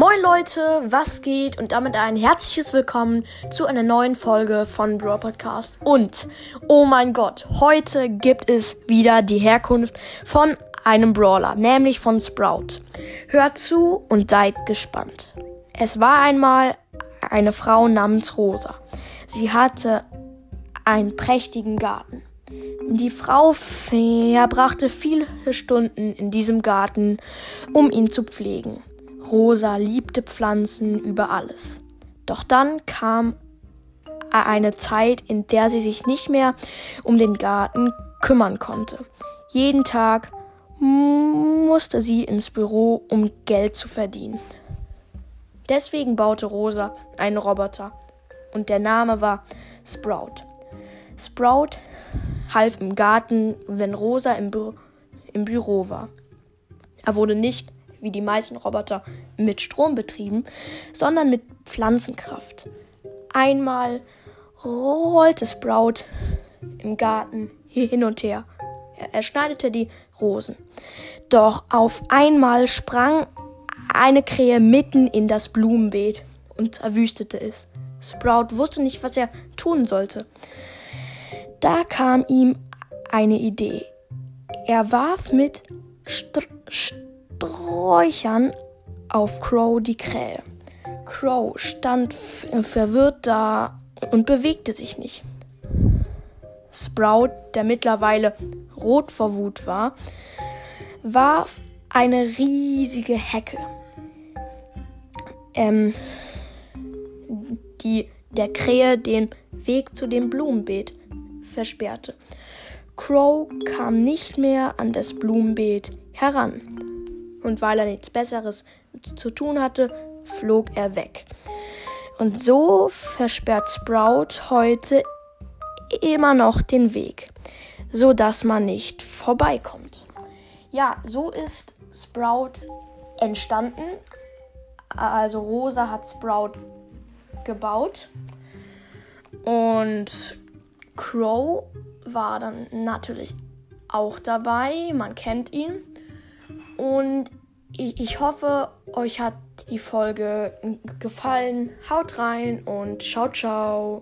Moin Leute, was geht? Und damit ein herzliches Willkommen zu einer neuen Folge von Bro Podcast. Und, oh mein Gott, heute gibt es wieder die Herkunft von einem Brawler, nämlich von Sprout. Hört zu und seid gespannt. Es war einmal eine Frau namens Rosa. Sie hatte einen prächtigen Garten. Die Frau verbrachte viele Stunden in diesem Garten, um ihn zu pflegen. Rosa liebte Pflanzen über alles. Doch dann kam eine Zeit, in der sie sich nicht mehr um den Garten kümmern konnte. Jeden Tag musste sie ins Büro, um Geld zu verdienen. Deswegen baute Rosa einen Roboter und der Name war Sprout. Sprout half im Garten, wenn Rosa im, Bü im Büro war. Er wurde nicht wie die meisten Roboter, mit Strom betrieben, sondern mit Pflanzenkraft. Einmal rollte Sprout im Garten hin und her. Er, schneidete die Rosen. Doch auf einmal sprang eine Krähe mitten in das Blumenbeet und verwüstete es. Sprout wusste nicht, was er tun sollte. Da kam ihm eine Idee. Er warf mit St St Sträuchern auf Crow die Krähe. Crow stand verwirrt da und bewegte sich nicht. Sprout, der mittlerweile rot vor Wut war, warf eine riesige Hecke, ähm, die der Krähe den Weg zu dem Blumenbeet versperrte. Crow kam nicht mehr an das Blumenbeet heran und weil er nichts Besseres zu tun hatte, flog er weg. Und so versperrt Sprout heute immer noch den Weg, so dass man nicht vorbeikommt. Ja, so ist Sprout entstanden. Also Rosa hat Sprout gebaut und Crow war dann natürlich auch dabei. Man kennt ihn. Und ich hoffe, euch hat die Folge gefallen. Haut rein und ciao, ciao.